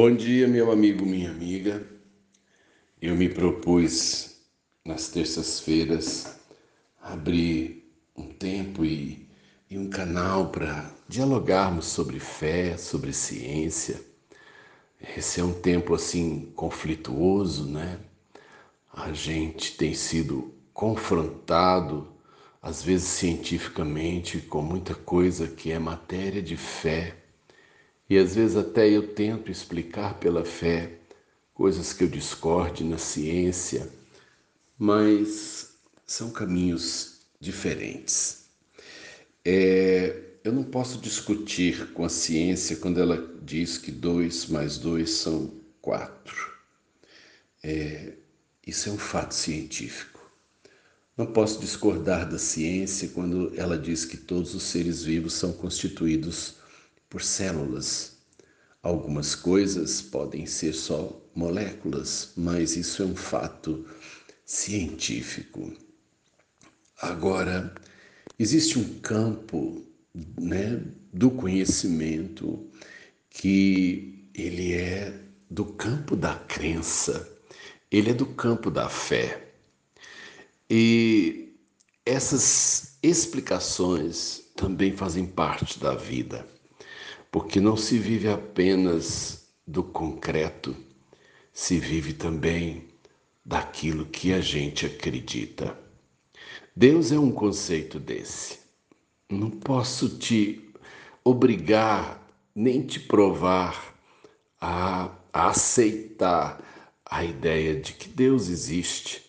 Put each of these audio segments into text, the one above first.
Bom dia, meu amigo, minha amiga. Eu me propus nas terças-feiras abrir um tempo e, e um canal para dialogarmos sobre fé, sobre ciência. Esse é um tempo assim conflituoso, né? A gente tem sido confrontado, às vezes cientificamente, com muita coisa que é matéria de fé e às vezes até eu tento explicar pela fé coisas que eu discorde na ciência, mas são caminhos diferentes. É, eu não posso discutir com a ciência quando ela diz que dois mais dois são quatro. É, isso é um fato científico. Não posso discordar da ciência quando ela diz que todos os seres vivos são constituídos por células. Algumas coisas podem ser só moléculas, mas isso é um fato científico. Agora, existe um campo né, do conhecimento que ele é do campo da crença, ele é do campo da fé. E essas explicações também fazem parte da vida porque não se vive apenas do concreto, se vive também daquilo que a gente acredita. Deus é um conceito desse. Não posso te obrigar nem te provar a, aceitar a ideia de que Deus existe,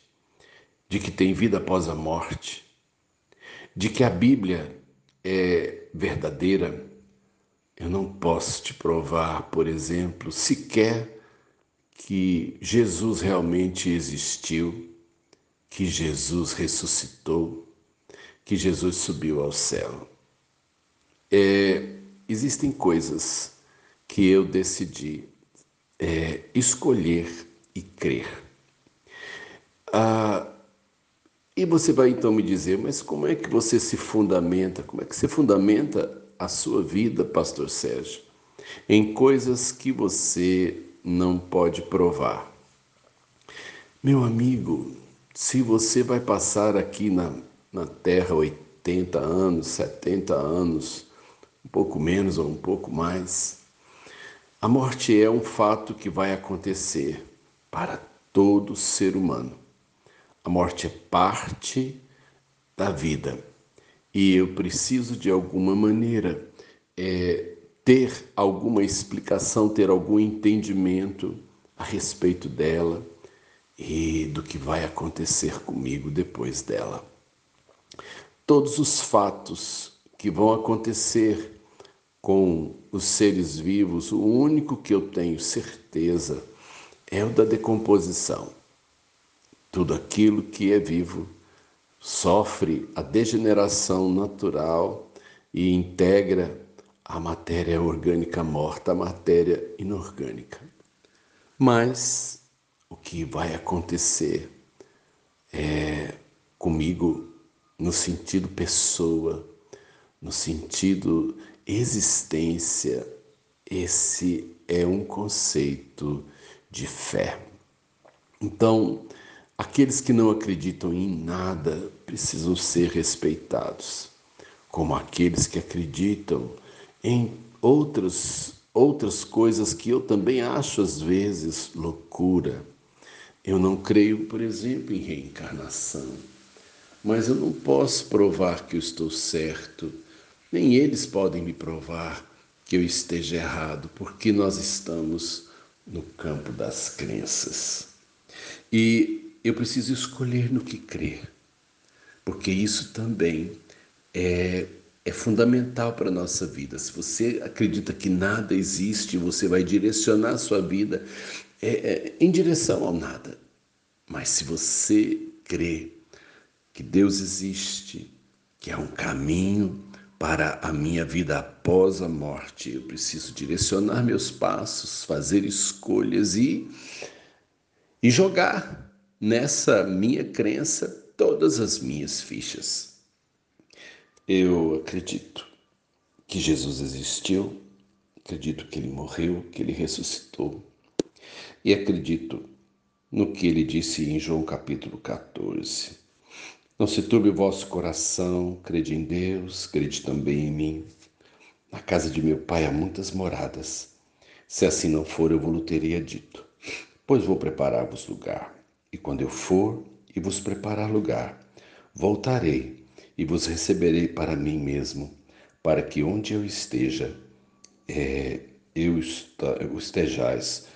de que tem vida após a morte, de que a Bíblia é verdadeira eu não posso te provar, por exemplo, sequer que Jesus realmente existiu, que Jesus ressuscitou, que Jesus subiu ao céu. É, existem coisas que eu decidi é, escolher e crer. Ah, e você vai então me dizer, mas como é que você se fundamenta? Como é que você fundamenta a sua vida, Pastor Sérgio, em coisas que você não pode provar. Meu amigo, se você vai passar aqui na, na Terra 80 anos, 70 anos, um pouco menos ou um pouco mais, a morte é um fato que vai acontecer para todo ser humano. A morte é parte da vida e eu preciso de alguma maneira é, ter alguma explicação, ter algum entendimento a respeito dela e do que vai acontecer comigo depois dela. Todos os fatos que vão acontecer com os seres vivos, o único que eu tenho certeza é o da decomposição. Tudo aquilo que é vivo sofre a degeneração natural e integra a matéria orgânica morta, a matéria inorgânica. Mas o que vai acontecer é comigo no sentido pessoa, no sentido existência, esse é um conceito de fé. Então, Aqueles que não acreditam em nada precisam ser respeitados, como aqueles que acreditam em outras outras coisas que eu também acho às vezes loucura. Eu não creio, por exemplo, em reencarnação, mas eu não posso provar que eu estou certo, nem eles podem me provar que eu esteja errado, porque nós estamos no campo das crenças. E eu preciso escolher no que crer, porque isso também é, é fundamental para a nossa vida. Se você acredita que nada existe, você vai direcionar a sua vida é, é, em direção ao nada. Mas se você crê que Deus existe, que há um caminho para a minha vida após a morte, eu preciso direcionar meus passos, fazer escolhas e, e jogar nessa minha crença todas as minhas fichas. Eu acredito que Jesus existiu, Acredito que ele morreu, que ele ressuscitou. E acredito no que ele disse em João capítulo 14. Não se turbe o vosso coração, crede em Deus, crede também em mim. Na casa de meu pai há muitas moradas. Se assim não for, eu vos teria dito. Pois vou preparar-vos lugar. E quando eu for e vos preparar lugar, voltarei e vos receberei para mim mesmo, para que onde eu esteja, é, eu estejais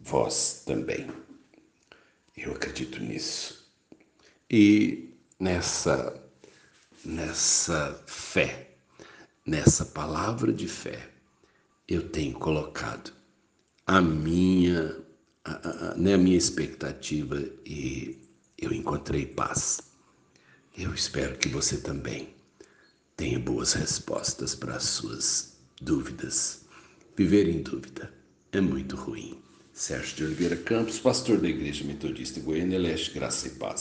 vós também. Eu acredito nisso. E nessa, nessa fé, nessa palavra de fé, eu tenho colocado a minha, a, a, né, a minha expectativa e eu encontrei paz. Eu espero que você também tenha boas respostas para as suas dúvidas. Viver em dúvida é muito ruim. Sérgio de Oliveira Campos, pastor da Igreja Metodista Goiânia Leste, Graça e Paz.